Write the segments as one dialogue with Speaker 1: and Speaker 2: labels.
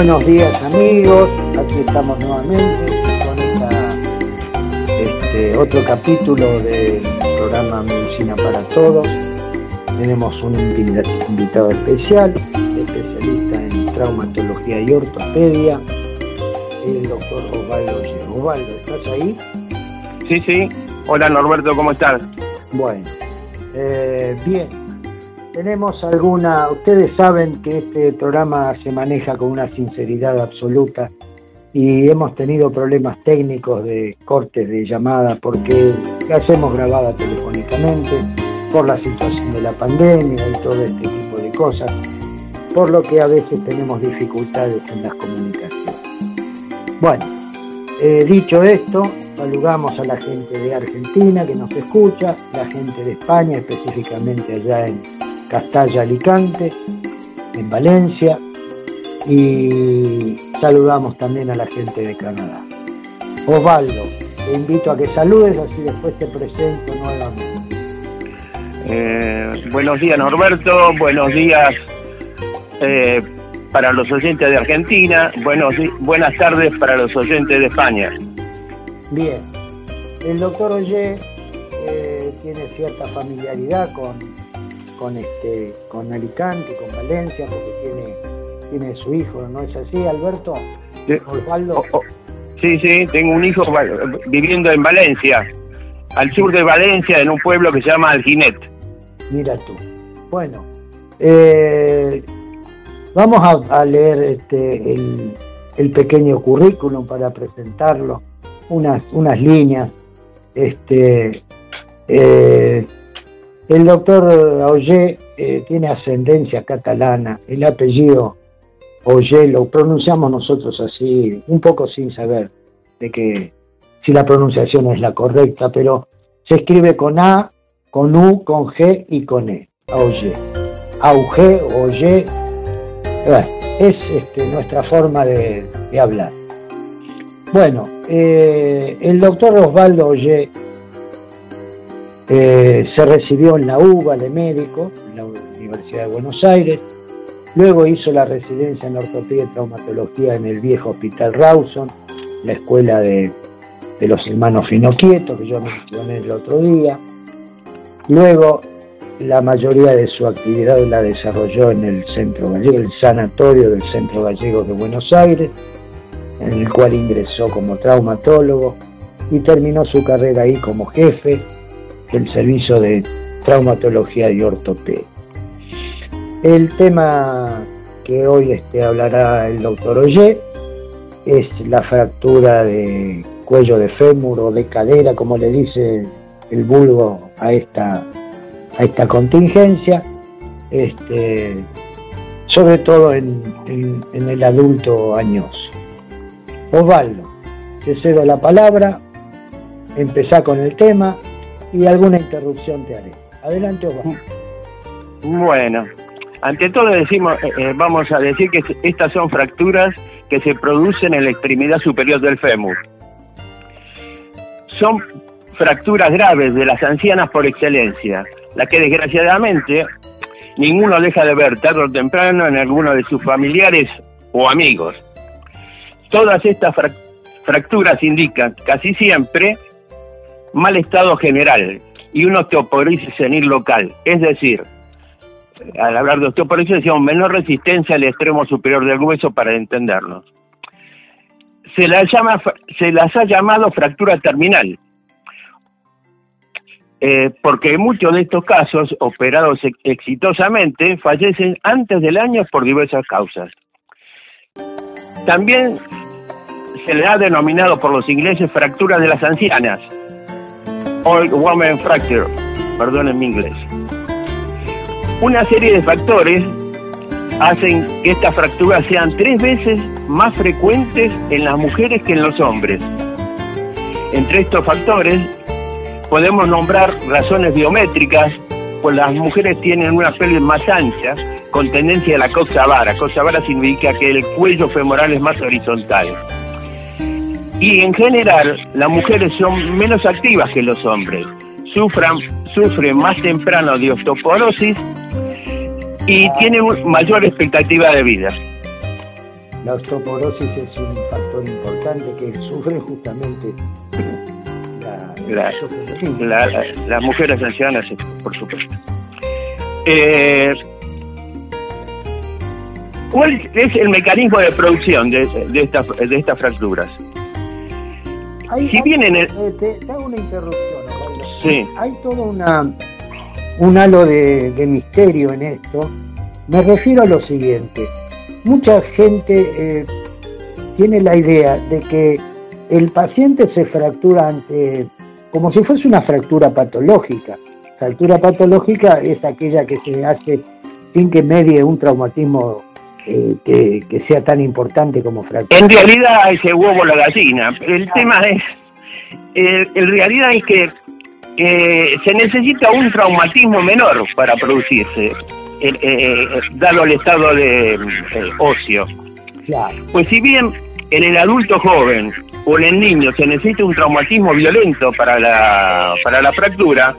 Speaker 1: Buenos días amigos, aquí estamos nuevamente con este otro capítulo del programa Medicina para Todos. Tenemos un invitado especial, especialista en traumatología y ortopedia, el doctor Osvaldo Osvaldo, ¿estás ahí?
Speaker 2: Sí, sí. Hola Norberto, ¿cómo estás?
Speaker 1: Bueno, eh, bien. Tenemos alguna, ustedes saben que este programa se maneja con una sinceridad absoluta y hemos tenido problemas técnicos de cortes de llamada porque hacemos grabada telefónicamente por la situación de la pandemia y todo este tipo de cosas, por lo que a veces tenemos dificultades en las comunicaciones. Bueno, eh, dicho esto, saludamos a la gente de Argentina que nos escucha, la gente de España, específicamente allá en Castalla Alicante, en Valencia, y saludamos también a la gente de Canadá. Osvaldo, te invito a que saludes, así después te presento nuevamente.
Speaker 2: Eh, buenos días Norberto, buenos días eh, para los oyentes de Argentina, buenos, buenas tardes para los oyentes de España.
Speaker 1: Bien, el doctor Oye eh, tiene cierta familiaridad con, con, este, con Alicante, con Valencia, porque tiene, tiene su hijo, ¿no es así, Alberto?
Speaker 2: Osvaldo. Oh, oh. sí, sí, tengo un hijo viviendo en Valencia, al sur de Valencia, en un pueblo que se llama Alginet.
Speaker 1: Mira tú. Bueno, eh, vamos a, leer este, el, el pequeño currículum para presentarlo unas, unas líneas. Este, eh, el doctor Oye eh, tiene ascendencia catalana, el apellido Oye lo pronunciamos nosotros así, un poco sin saber de que si la pronunciación es la correcta, pero se escribe con A, con U, con G y con E. Oye. Auge, Oye. es este, nuestra forma de hablar. Bueno, eh, el doctor Osvaldo Oye eh, se recibió en la UBA de médico, en la Universidad de Buenos Aires, luego hizo la residencia en ortopedia y traumatología en el viejo Hospital Rawson, la escuela de, los hermanos Finoquieto, que yo mencioné el otro día. Luego, la mayoría de su actividad la desarrolló en el Centro Gallego, el Sanatorio del Centro Gallego de Buenos Aires, en el cual ingresó como traumatólogo y terminó su carrera ahí como jefe del servicio de traumatología y ortopedia. El tema que hoy este, hablará el doctor Oye es la fractura de cuello de fémur o de cadera, como le dice el vulgo a esta, a esta contingencia, este, sobre todo en, en el adulto añoso. Osvaldo, te cedo la palabra, empezá con el tema y alguna interrupción te haré. Adelante, Osvaldo.
Speaker 2: Bueno, ante todo decimos, eh, eh, vamos a decir que estas son fracturas que se producen en la extremidad superior del fémur. Son fracturas graves de las ancianas por excelencia, las que desgraciadamente ninguno deja de ver tarde o temprano en alguno de sus familiares o amigos. Todas estas fracturas indican casi siempre mal estado general y una osteoporosis senil local, es decir, al hablar de osteoporosis decíamos menor resistencia al extremo superior del hueso para entendernos. Se, llama, se las ha llamado fractura terminal, eh, porque muchos de estos casos, operados exitosamente, fallecen antes del año por diversas causas. También se le ha denominado por los ingleses fractura de las ancianas, Old Woman Fracture, perdón en mi inglés. Una serie de factores hacen que estas fracturas sean tres veces más frecuentes en las mujeres que en los hombres. Entre estos factores podemos nombrar razones biométricas, pues las mujeres tienen una pelvis más ancha, con tendencia a la coxa vara. Coxa vara significa que el cuello femoral es más horizontal. Y en general, las mujeres son menos activas que los hombres. Sufran, sufren más temprano de osteoporosis y tienen mayor expectativa de vida.
Speaker 1: la osteoporosis es un factor importante que sufren justamente
Speaker 2: las mujeres ancianas, por supuesto. Eh, ¿Cuál es el mecanismo de producción de, de, de estas fracturas?
Speaker 1: Si bien en el... Eh, te, hago una interrupción, Sí. Hay todo una, un halo de, misterio en esto. Me refiero a lo siguiente. Mucha gente eh, tiene la idea de que el paciente se fractura ante, como si fuese una fractura patológica. Fractura patológica es aquella que se hace sin que medie un traumatismo eh, que, sea tan importante como fractura.
Speaker 2: En realidad es el huevo la gallina. El tema es, eh, en realidad es que se necesita un traumatismo menor para producirse, eh, dado el estado de ocio. Pues si bien en el adulto joven o en el niño se necesita un traumatismo violento para la, para la fractura,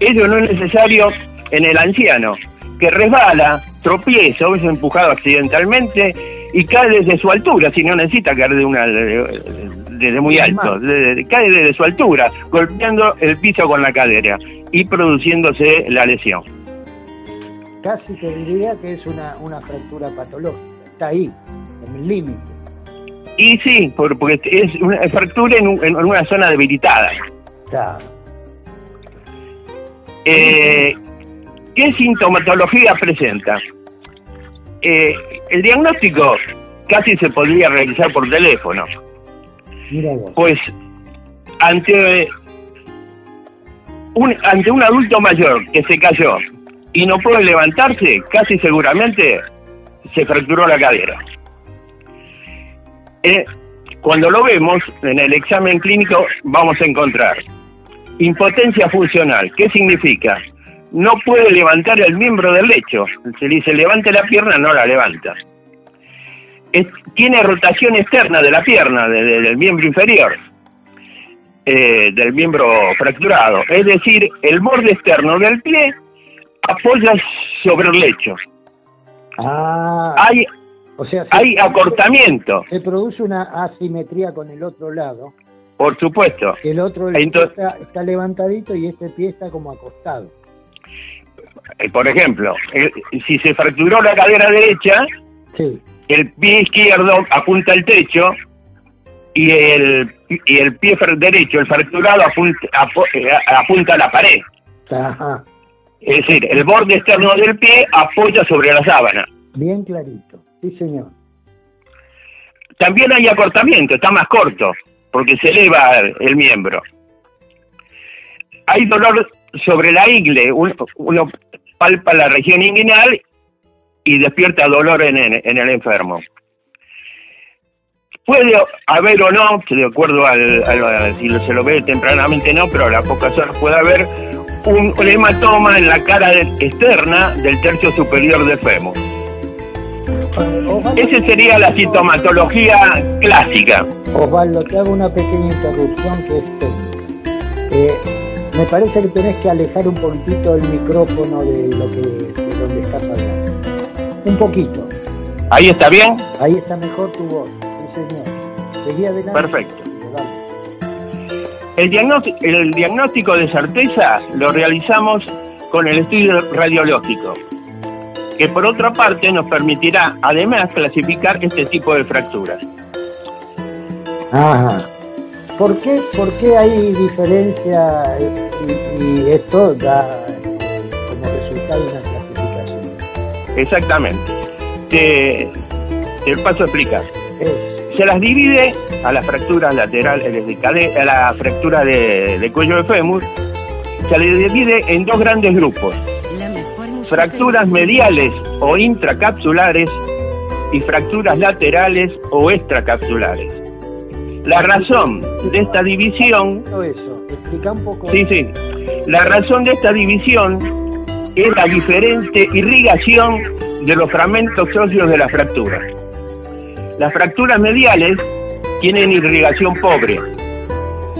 Speaker 2: ello no es necesario en el anciano, que resbala, tropieza o es empujado accidentalmente y cae desde su altura, si no necesita caer de una desde muy alto, cae desde su altura, golpeando el piso con la cadera y produciéndose la lesión.
Speaker 1: Casi te diría que es una, una fractura patológica, está ahí, en el límite.
Speaker 2: Y sí, porque es una fractura en, en una zona debilitada.
Speaker 1: Claro.
Speaker 2: Eh, ¿Qué sintomatología presenta? Eh, el diagnóstico casi se podría realizar por teléfono. Pues ante un, ante un adulto mayor que se cayó y no puede levantarse, casi seguramente se fracturó la cadera. Eh, cuando lo vemos en el examen clínico vamos a encontrar impotencia funcional. ¿Qué significa? No puede levantar el miembro del lecho. Se le dice levante la pierna, no la levanta. tiene rotación externa de la pierna, del miembro inferior, eh, del miembro fracturado. Es decir, el borde externo del pie apoya sobre el lecho.
Speaker 1: Ah,
Speaker 2: hay, o sea, hay acortamiento.
Speaker 1: Se produce una asimetría con el otro lado.
Speaker 2: Por supuesto.
Speaker 1: El otro está, está levantadito y este pie está como acostado.
Speaker 2: Eh, por ejemplo, si se fracturó la cadera derecha, el pie izquierdo apunta al techo y el, y el pie derecho, el fracturado, apunta, eh, apunta a la pared. Es decir, el borde externo del pie apoya sobre la sábana.
Speaker 1: Bien clarito, sí señor.
Speaker 2: También hay acortamiento, está más corto, porque se eleva el miembro. Hay dolor sobre la ingle, uno, palpa la región inguinal y despierta dolor en, el enfermo. Puede haber o no, de acuerdo al, si se lo ve tempranamente no, pero a las pocas horas puede haber un, hematoma en la cara externa del tercio superior del fémur. Esa sería la sintomatología clásica.
Speaker 1: Osvaldo, te hago una pequeña interrupción que es técnica. Me parece que tenés que alejar un poquitito el micrófono de lo que de donde estás hablando. Un poquito.
Speaker 2: ¿Ahí está bien?
Speaker 1: Ahí está mejor tu voz, sí señor. Seguí adelante.
Speaker 2: Perfecto. El diagnóstico, el diagnóstico de certeza lo realizamos con el estudio radiológico, que por otra parte nos permitirá además clasificar este tipo de fracturas.
Speaker 1: Ajá. ¿Por qué, ¿Por qué hay diferencia y, esto da como resultado una clasificación?
Speaker 2: Exactamente. Te, paso a explicar. Se las divide a las fracturas laterales de a la fractura de, cuello de fémur, se les divide en dos grandes grupos. Fracturas mediales o intracapsulares y fracturas laterales o extracapsulares. La razón de esta división...
Speaker 1: Eso, explica un poco.
Speaker 2: Sí, sí. La razón de esta división es la diferente irrigación de los fragmentos óseos de la fractura. Las fracturas mediales tienen irrigación pobre.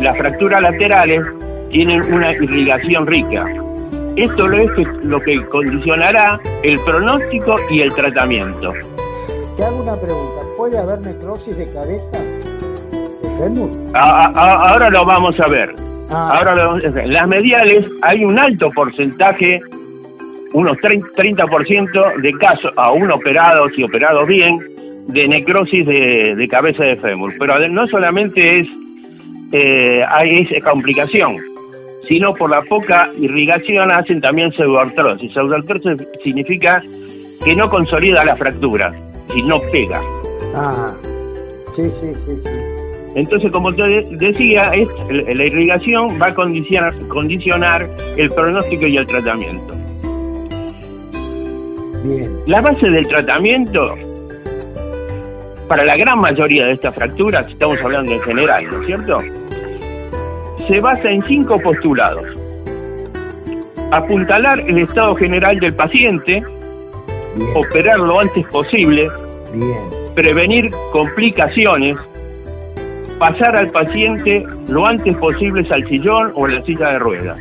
Speaker 2: Las fracturas laterales tienen una irrigación rica. Esto es lo que condicionará el pronóstico y el tratamiento.
Speaker 1: te hago una pregunta. ¿Puede haber necrosis de cabeza?
Speaker 2: Ahora lo vamos a ver. Ah. Ahora Las mediales hay un alto porcentaje, unos 30%, de casos, aún operados y operados bien, de necrosis de, cabeza de fémur. Pero no solamente es, eh, hay esa complicación, sino por la poca irrigación hacen también pseudoartrosis. Pseudoartrosis significa que no consolida la fractura y no pega. Ah, sí, sí, sí, sí. Entonces, como te decía, es, la irrigación va a condicionar, condicionar el pronóstico y el tratamiento. Bien. La base del tratamiento, para la gran mayoría de estas fracturas, estamos hablando en general, ¿no es cierto? Se basa en cinco postulados. Apuntalar el estado general del paciente, operar lo antes posible, prevenir complicaciones, pasar al paciente lo antes posible al sillón o a la silla de ruedas.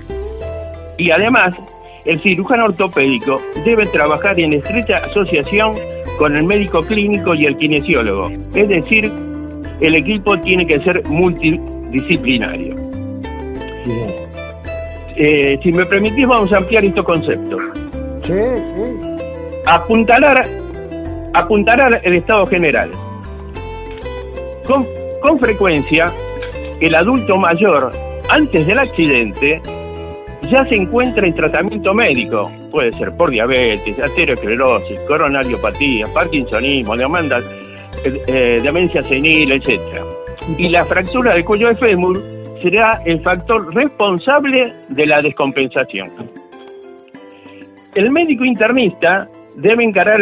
Speaker 2: Y además, el cirujano ortopédico debe trabajar en estrecha asociación con el médico clínico y el kinesiólogo. Es decir, el equipo tiene que ser multidisciplinario. Eh, si me permitís, vamos a ampliar estos conceptos. Sí, sí. Apuntalar apuntará el estado general. Con, con frecuencia, el adulto mayor, antes del accidente, ya se encuentra en tratamiento médico. Puede ser por diabetes, arteriosclerosis, coronariopatía, parkinsonismo, demanda, eh, eh, demencia senil, etc. Y la fractura del cuello de fémur será el factor responsable de la descompensación. El médico internista debe encarar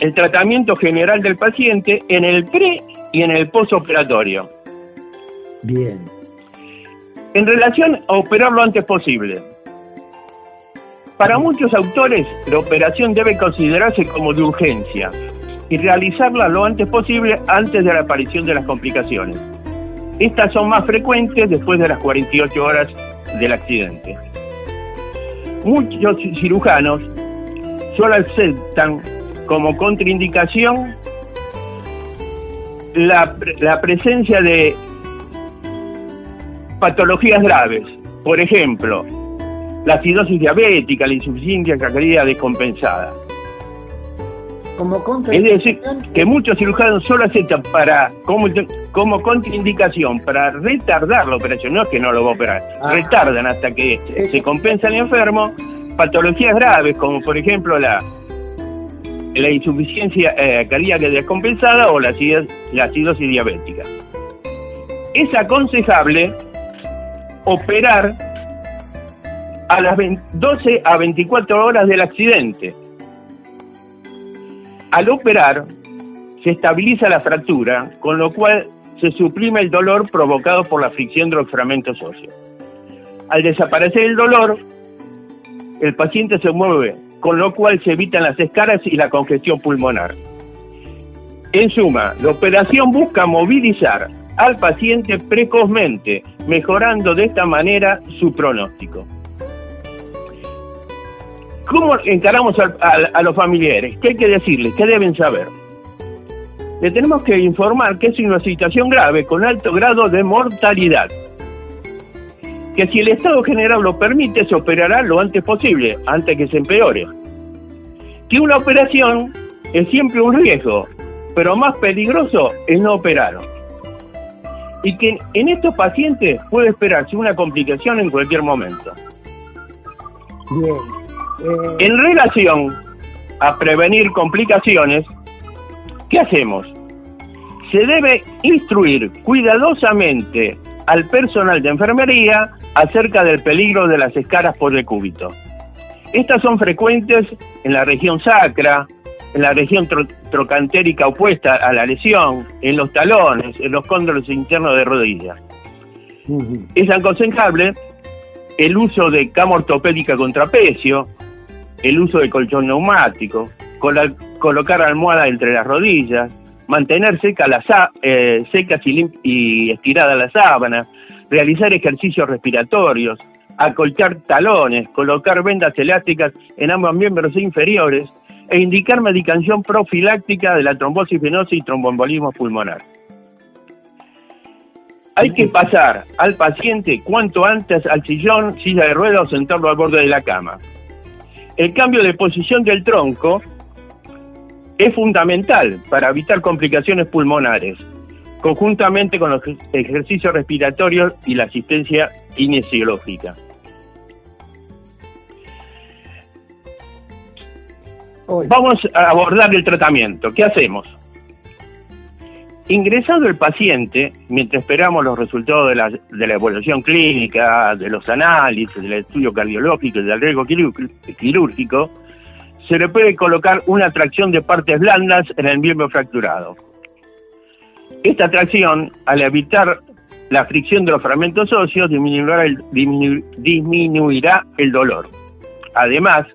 Speaker 2: el tratamiento general del paciente en el pre y en el postoperatorio. Bien. En relación a operar lo antes posible. Para muchos autores, la operación debe considerarse como de urgencia y realizarla lo antes posible antes de la aparición de las complicaciones. Estas son más frecuentes después de las 48 horas del accidente. Muchos cirujanos solo aceptan como contraindicación la, la presencia de patologías graves. Por ejemplo, la acidosis diabética, la insuficiencia cardíaca descompensada. Como es decir, que muchos cirujanos solo aceptan para como, como contraindicación para retardar la operación, no es que no lo va a operar, ah. retardan hasta que se compensa el enfermo patologías graves como por ejemplo la la insuficiencia eh, cardíaca descompensada o la, acidosis diabética. Es aconsejable operar a las 12 a 24 horas del accidente. Al operar, se estabiliza la fractura, con lo cual se suprime el dolor provocado por la fricción de los fragmentos óseos. Al desaparecer el dolor, el paciente se mueve con lo cual se evitan las escaras y la congestión pulmonar. En suma, la operación busca movilizar al paciente precozmente, mejorando de esta manera su pronóstico. ¿Cómo encaramos a, los familiares? ¿Qué hay que decirles? ¿Qué deben saber? Le tenemos que informar que es una situación grave con alto grado de mortalidad que si el estado general lo permite, se operará lo antes posible, antes que se empeore. Que una operación es siempre un riesgo, pero más peligroso es no operar. Y que en estos pacientes puede esperarse una complicación en cualquier momento. Bien. Eh, en relación a prevenir complicaciones, ¿qué hacemos? Se debe instruir cuidadosamente al personal de enfermería acerca del peligro de las escaras por decúbito. Estas son frecuentes en la región sacra, en la región trocantérica opuesta a la lesión, en los talones, en los cóndolos internos de rodillas. Es aconsejable el uso de cama ortopédica con trapecio, el uso de colchón neumático, colocar almohada entre las rodillas, mantener seca la, eh, secas y, y estirada la sábana, realizar ejercicios respiratorios, acolchar talones, colocar vendas elásticas en ambos miembros inferiores e indicar medicación profiláctica de la trombosis venosa y tromboembolismo pulmonar. Hay que pasar al paciente cuanto antes al sillón, silla de ruedas o sentarlo al borde de la cama. El cambio de posición del tronco es fundamental para evitar complicaciones pulmonares, conjuntamente con los ejercicios respiratorios y la asistencia kinesiológica. Vamos a abordar el tratamiento. ¿Qué hacemos? Ingresado el paciente, mientras esperamos los resultados de la, de la evaluación clínica, de los análisis, del estudio cardiológico y del riesgo quirúrgico, se le puede colocar una tracción de partes blandas en el miembro fracturado. Esta tracción, al evitar la fricción de los fragmentos óseos, disminuirá el, disminuirá el dolor. Además,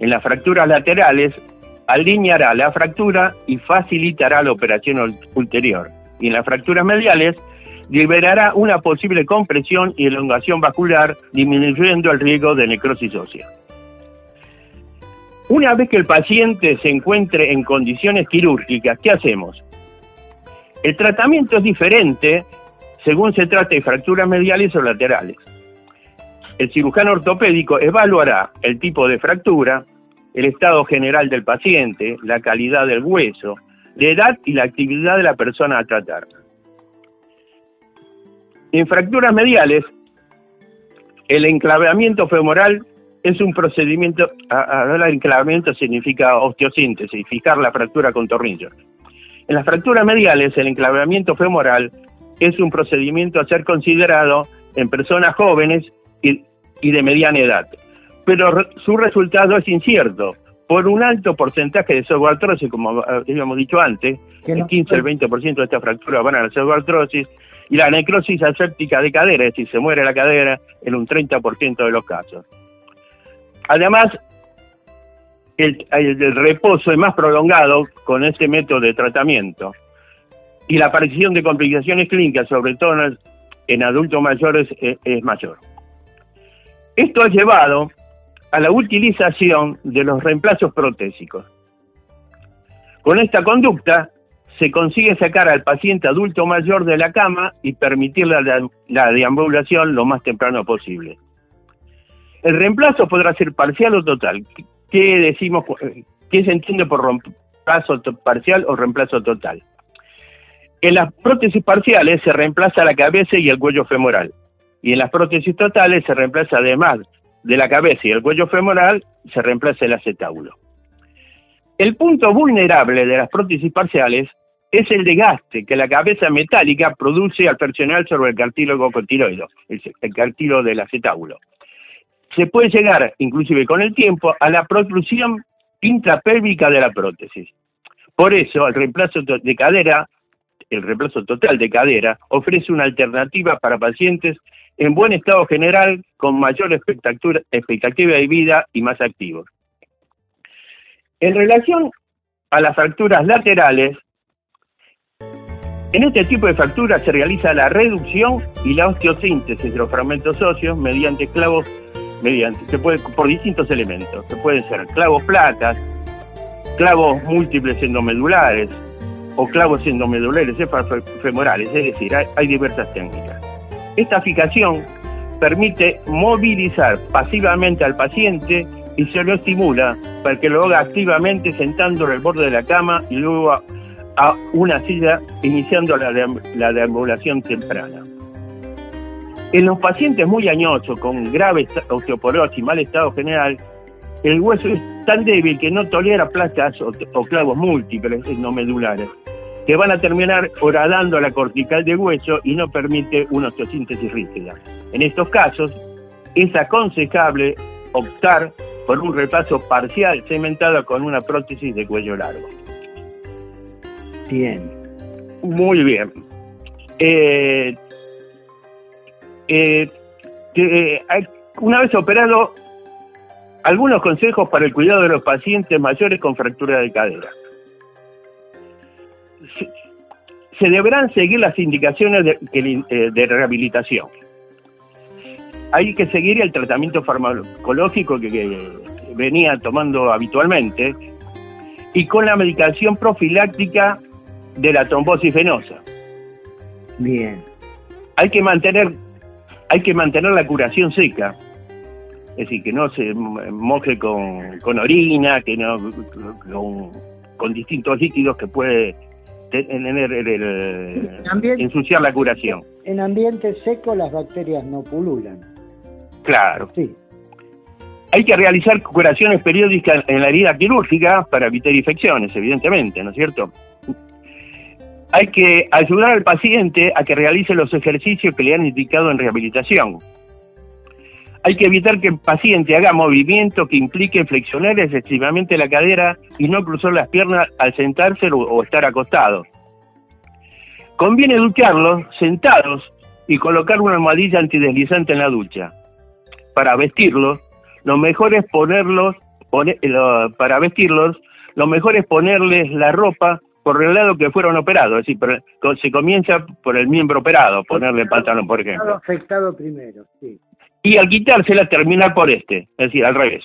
Speaker 2: en las fracturas laterales alineará la fractura y facilitará la operación ulterior. Y en las fracturas mediales liberará una posible compresión y elongación vascular, disminuyendo el riesgo de necrosis ósea. Una vez que el paciente se encuentre en condiciones quirúrgicas, ¿qué hacemos? El tratamiento es diferente según se trate de fracturas mediales o laterales. El cirujano ortopédico evaluará el tipo de fractura, el estado general del paciente, la calidad del hueso, la edad y la actividad de la persona a tratar. En fracturas mediales, el enclavamiento femoral es un procedimiento, el enclavamiento significa osteosíntesis, fijar la fractura con tornillos. En las fracturas mediales, el enclavamiento femoral es un procedimiento a ser considerado en personas jóvenes y, y de mediana edad pero su resultado es incierto. Por un alto porcentaje de pseudoartrosis, como habíamos dicho antes, el 15 al 20% de estas fracturas van a la pseudoartrosis, y la necrosis aséptica de cadera, es decir, se muere la cadera en un 30% de los casos. Además, el, reposo es más prolongado con este método de tratamiento y la aparición de complicaciones clínicas, sobre todo en, adultos mayores, es mayor. Esto ha llevado a la utilización de los reemplazos protésicos. Con esta conducta se consigue sacar al paciente adulto mayor de la cama y permitirle la, deambulación lo más temprano posible. El reemplazo podrá ser parcial o total. ¿Qué decimos? ¿Qué se entiende por reemplazo parcial o reemplazo total? En las prótesis parciales se reemplaza la cabeza y el cuello femoral. Y en las prótesis totales se reemplaza además de la cabeza y el cuello femoral se reemplaza el acetábulo. El punto vulnerable de las prótesis parciales es el desgaste que la cabeza metálica produce al presionar sobre el cartílago cotiloideo, el, el cartílago del acetábulo. Se puede llegar, inclusive con el tiempo, a la protrusión intrapélvica de la prótesis. Por eso, el reemplazo de cadera, el reemplazo total de cadera, ofrece una alternativa para pacientes en buen estado general, con mayor expectativa de vida y más activos. En relación a las fracturas laterales, en este tipo de fracturas se realiza la reducción y la osteosíntesis de los fragmentos óseos mediante clavos, mediante, se puede, por distintos elementos. Se pueden ser clavos placas, clavos múltiples endomedulares o clavos endomedulares femorales, es decir, hay diversas técnicas. Esta fijación permite movilizar pasivamente al paciente y se lo estimula para que lo haga activamente sentándolo al borde de la cama y luego a, una silla iniciando la, la deambulación temprana. En los pacientes muy añosos con grave osteoporosis y mal estado general, el hueso es tan débil que no tolera placas o, o clavos múltiples no medulares que van a terminar horadando la cortical de hueso y no permite una osteosíntesis rígida. En estos casos, es aconsejable optar por un repaso parcial cementado con una prótesis de cuello largo.
Speaker 1: Bien.
Speaker 2: Muy bien. Eh, eh, eh, una vez operado, algunos consejos para el cuidado de los pacientes mayores con fractura de cadera se deberán seguir las indicaciones de, eh, de, rehabilitación. Hay que seguir el tratamiento farmacológico que, venía tomando habitualmente y con la medicación profiláctica de la trombosis venosa.
Speaker 1: Bien.
Speaker 2: Hay que mantener, hay que mantener la curación seca. Es decir, que no se moje con, con orina, que no con, con distintos líquidos que puede tener el, el, ensuciar la curación.
Speaker 1: En ambiente seco las bacterias no pululan.
Speaker 2: Claro. Sí. Hay que realizar curaciones periódicas en la herida quirúrgica para evitar infecciones, evidentemente, ¿no es cierto? Hay que ayudar al paciente a que realice los ejercicios que le han indicado en rehabilitación. Hay que evitar que el paciente haga movimientos que impliquen flexionar excesivamente la cadera y no cruzar las piernas al sentarse o estar acostado. Conviene ducharlos sentados y colocar una almohadilla antideslizante en la ducha. Para vestirlos, lo mejor es ponerlos, para vestirlos, lo mejor es ponerles la ropa por el lado que fueron operados, es decir, se comienza por el miembro operado, ponerle el pantalón, por ejemplo.
Speaker 1: afectado primero, sí.
Speaker 2: Y al quitársela, terminar por este, es decir, al revés.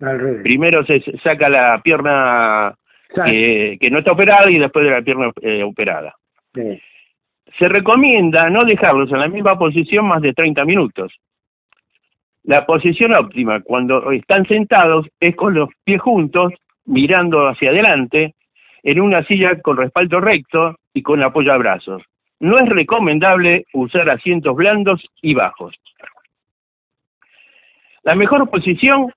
Speaker 1: Al revés.
Speaker 2: Primero se saca la pierna que, no está operada y después de la pierna eh, operada. Se recomienda no dejarlos en la misma posición más de 30 minutos. La posición óptima cuando están sentados es con los pies juntos, mirando hacia adelante, en una silla con respaldo recto y con apoyo a brazos. No es recomendable usar asientos blandos y bajos. La mejor posición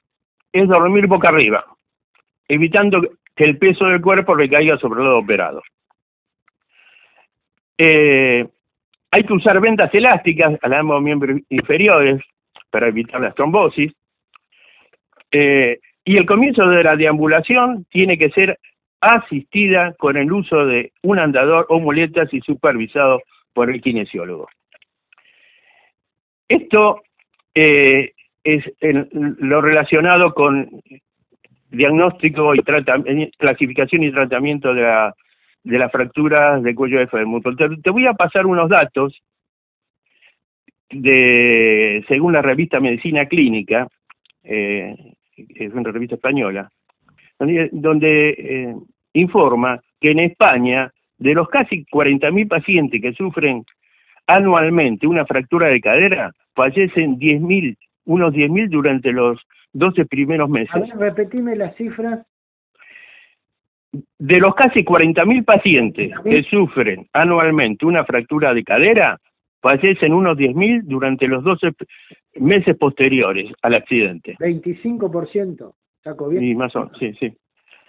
Speaker 2: es dormir boca arriba, evitando que el peso del cuerpo recaiga sobre el lado operado. Eh, hay que usar vendas elásticas a ambos miembros inferiores para evitar las trombosis. Eh, y el comienzo de la deambulación tiene que ser asistida con el uso de un andador o muletas y supervisado por el kinesiólogo. Esto eh, es lo relacionado con diagnóstico y clasificación y tratamiento de, la, de las fracturas de cuello de fémur. te voy a pasar unos datos de, según la revista Medicina Clínica, eh, es una revista española, donde, eh, informa que en España, de los casi 40.000 pacientes que sufren anualmente una fractura de cadera, fallecen 10.000, unos 10.000 durante los 12 primeros meses. A
Speaker 1: ver, repetime las cifras.
Speaker 2: De los casi 40.000 pacientes que sufren anualmente una fractura de cadera, fallecen unos 10.000 durante los 12 meses posteriores al accidente.
Speaker 1: 25%, ¿saco bien?
Speaker 2: Sí, más o menos, sí, sí.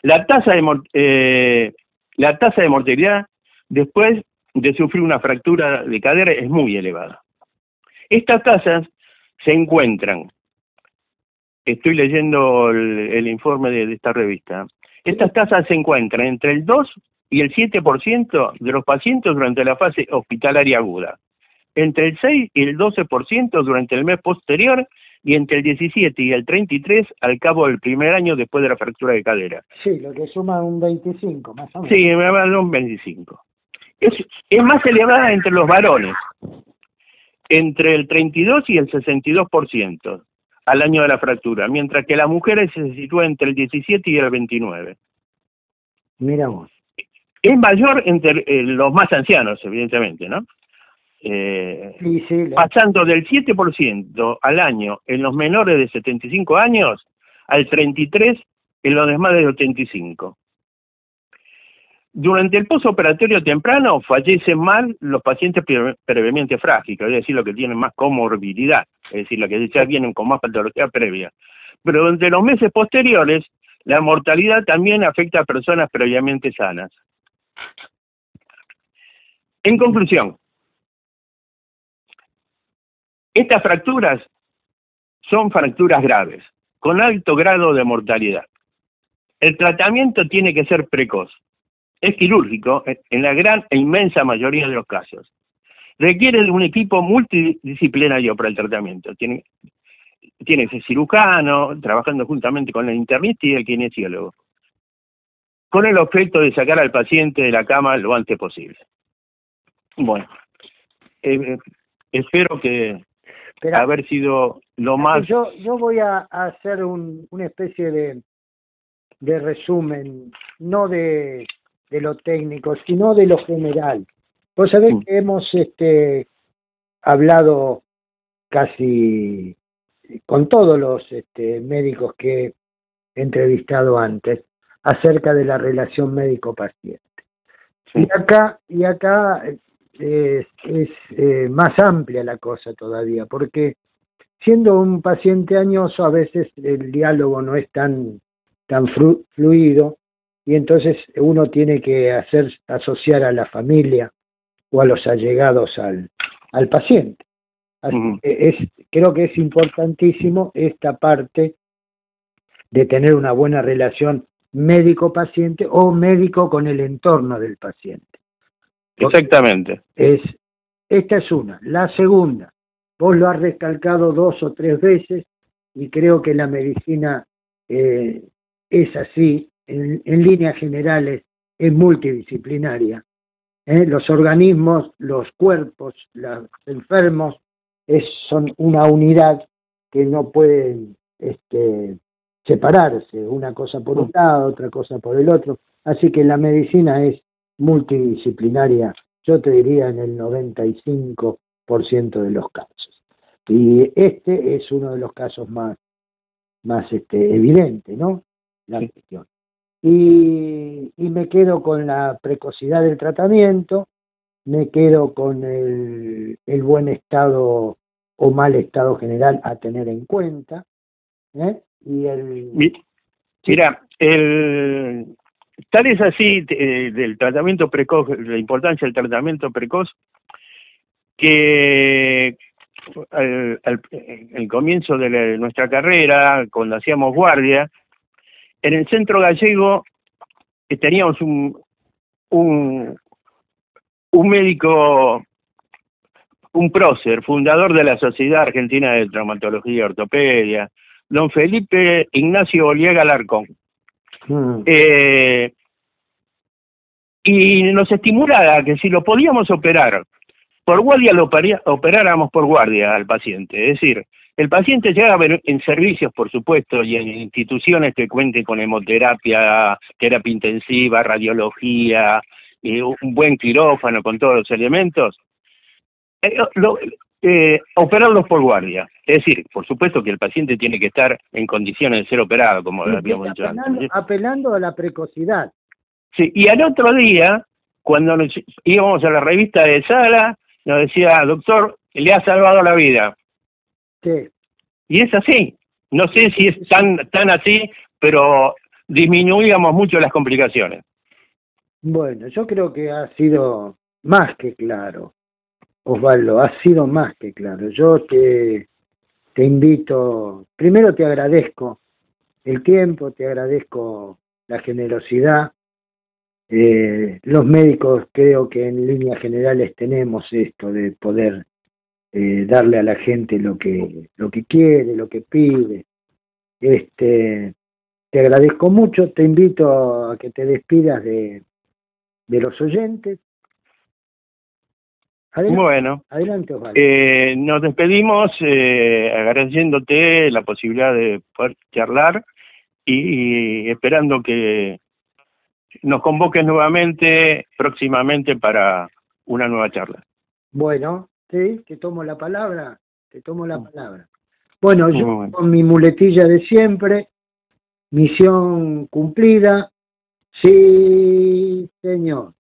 Speaker 2: La tasa de, eh, la tasa de mortalidad después de sufrir una fractura de cadera es muy elevada. Estas tasas se encuentran, estoy leyendo el, informe de, esta revista, estas tasas se encuentran entre el 2 y el 7% de los pacientes durante la fase hospitalaria aguda entre el 6 y el 12% durante el mes posterior y entre el 17 y el 33 al cabo del primer año después de la fractura de cadera.
Speaker 1: Sí, lo que suma un 25, más o menos.
Speaker 2: Sí, me va a dar un 25. Es, es más elevada entre los varones, entre el 32 y el 62% al año de la fractura, mientras que las mujeres se sitúa entre el 17 y el 29.
Speaker 1: Miramos.
Speaker 2: Es mayor entre eh, los más ancianos, evidentemente, ¿no? Eh, pasando del 7% al año en los menores de 75 años al 33% en los demás de 85. Durante el posoperatorio temprano fallecen más los pacientes previamente frágiles, es decir, los que tienen más comorbilidad, es decir, los que ya vienen con más patología previa. Pero durante los meses posteriores, la mortalidad también afecta a personas previamente sanas. En conclusión, estas fracturas son fracturas graves, con alto grado de mortalidad. El tratamiento tiene que ser precoz. Es quirúrgico en la gran e inmensa mayoría de los casos. Requiere de un equipo multidisciplinario para el tratamiento. Tiene, tiene cirujano, trabajando juntamente con el internista y el kinesiólogo, con el objeto de sacar al paciente de la cama lo antes posible. Bueno, eh, eh, espero que haber sido lo más...
Speaker 1: Yo, yo voy a, hacer un, una especie de, de resumen no de, de lo técnico, sino de lo general. Vos sabés que hemos este, hablado casi con todos los este, médicos que he entrevistado antes acerca de la relación médico-paciente. Y acá, y acá es, es eh, más amplia la cosa todavía, porque siendo un paciente añoso a veces el diálogo no es tan, tan fluido y entonces uno tiene que hacer asociar a la familia o a los allegados al, al paciente. es, creo que es importantísimo esta parte de tener una buena relación médico-paciente o médico con el entorno del paciente.
Speaker 2: Exactamente.
Speaker 1: Es, esta es una. La segunda, vos lo has recalcado dos o tres veces y creo que la medicina eh, es así, en, líneas generales es multidisciplinaria. ¿eh? Los organismos, los cuerpos, los enfermos es, son una unidad que no pueden este, separarse, una cosa por un lado, otra cosa por el otro. Así que la medicina es multidisciplinaria, yo te diría en el 95% de los casos. Y este es uno de los casos más, más este, evidentes, ¿no? La cuestión. Y, y me quedo con la precocidad del tratamiento, me quedo con el, el buen estado o mal estado general a tener en cuenta, ¿eh? y el...
Speaker 2: Mira, el, tal es así eh, del tratamiento precoz, la importancia del tratamiento precoz, que al, el comienzo de nuestra carrera, cuando hacíamos guardia, en el centro gallego eh, teníamos un, un, un médico, un prócer, fundador de la Sociedad Argentina de Traumatología y Ortopedia, don Felipe Ignacio Oliega Larcón. Mm. Eh, y nos estimulaba que si lo podíamos operar por guardia, lo operáramos por guardia al paciente. Es decir, el paciente llega en servicios, por supuesto, y en instituciones que cuenten con hemoterapia, terapia intensiva, radiología, eh, un buen quirófano con todos los elementos. Eh, eh, operarlos por guardia. Es decir, por supuesto que el paciente tiene que estar en condiciones de ser operado, como habíamos dicho
Speaker 1: antes. Apelando a la precocidad.
Speaker 2: Sí, y al otro día, cuando íbamos a la revista de Sala, nos decía, doctor, le ha salvado la vida.
Speaker 1: Sí.
Speaker 2: Y es así. No sé si es tan, tan así, pero disminuíamos mucho las complicaciones.
Speaker 1: Bueno, yo creo que ha sido más que claro. Osvaldo, ha sido más que claro. Yo te, te invito, primero te agradezco el tiempo, te agradezco la generosidad. Eh, los médicos creo que en líneas generales tenemos esto de poder eh, darle a la gente lo que, lo que quiere, lo que pide. Este, te agradezco mucho, te invito a que te despidas de, de los oyentes
Speaker 2: bueno,
Speaker 1: adelante,
Speaker 2: eh, nos despedimos eh, agradeciéndote la posibilidad de poder charlar y, esperando que nos convoques nuevamente próximamente para una nueva charla.
Speaker 1: Bueno, sí, te tomo la palabra, te tomo la palabra. Bueno, yo con mi muletilla de siempre, misión cumplida, sí, señor.